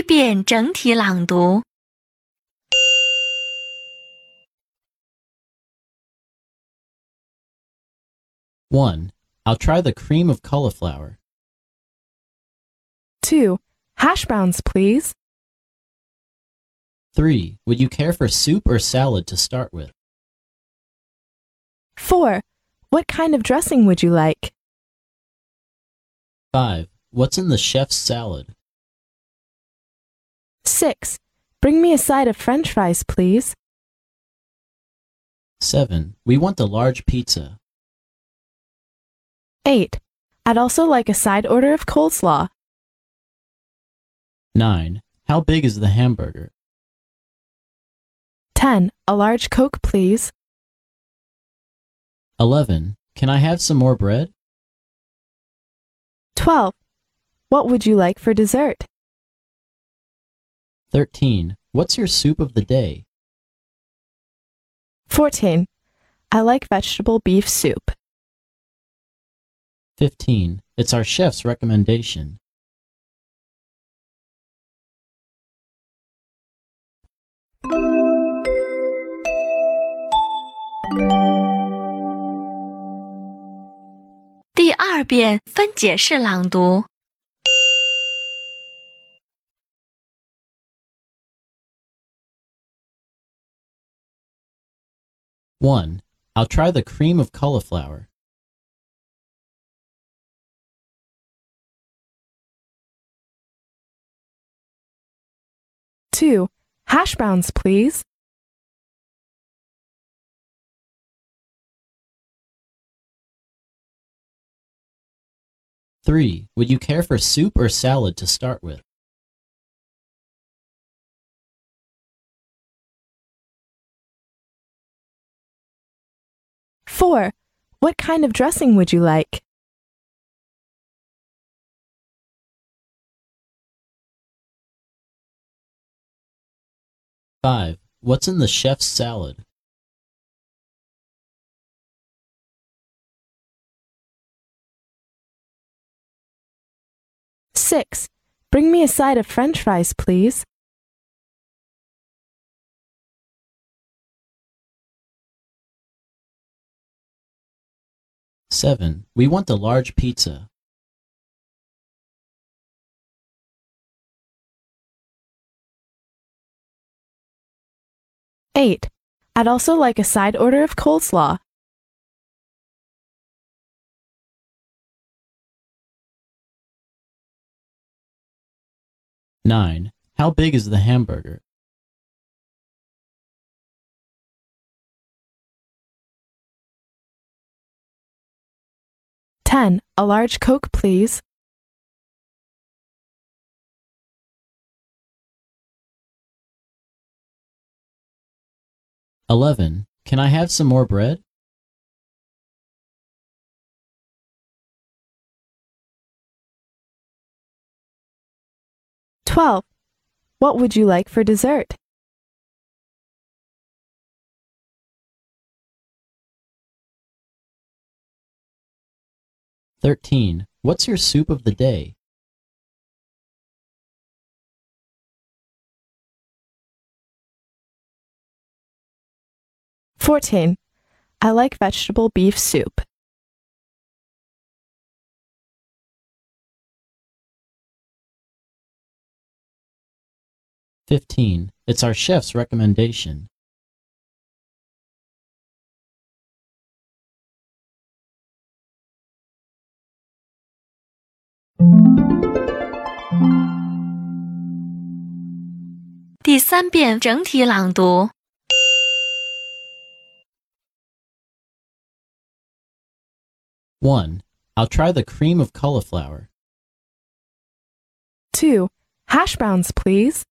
一遍整体朗读。 1. I'll try the cream of cauliflower. 2. Hash browns, please. 3. Would you care for soup or salad to start with? 4. What kind of dressing would you like? 5. What's in the chef's salad? 6. Bring me a side of french fries, please. 7. We want a large pizza. 8. I'd also like a side order of coleslaw. 9. How big is the hamburger? 10. A large Coke, please. 11. Can I have some more bread? 12. What would you like for dessert? 13. What's your soup of the day? 14. I like vegetable beef soup. 15. It's our chef's recommendation. 1. I'll try the cream of cauliflower. 2. Hash browns, please. 3. Would you care for soup or salad to start with? 4. What kind of dressing would you like? 5. What's in the chef's salad? 6. Bring me a side of french fries, please. 7. We want a large pizza. 8. I'd also like a side order of coleslaw. 9. How big is the hamburger? 10. A large Coke, please. 11. Can I have some more bread? 12. What would you like for dessert? 13. What's your soup of the day? 14. I like vegetable beef soup. 15. It's our chef's recommendation. 第三遍整体朗读。 1. I'll try the cream of cauliflower. 2. Hash browns, please.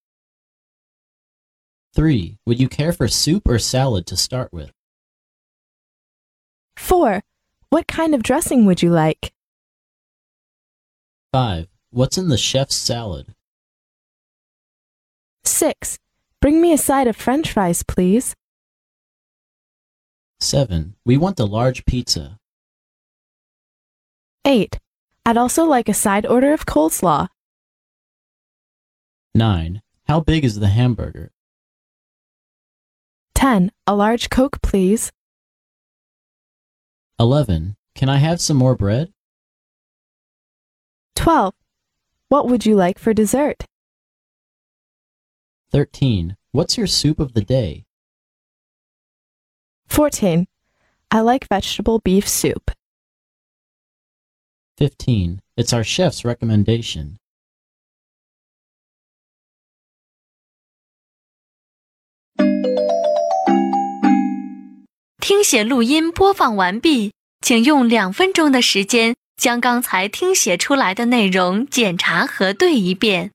3. Would you care for soup or salad to start with? 4. What kind of dressing would you like? 5. What's in the chef's salad? 6. Bring me a side of french fries, please. 7. We want a large pizza. 8. I'd also like a side order of coleslaw. 9. How big is the hamburger? 10. A large Coke, please. 11. Can I have some more bread? 12. What would you like for dessert? 13. What's your soup of the day? 14. I like vegetable beef soup. 15. It's our chef's recommendation. 将刚才听写出来的内容检查核对一遍。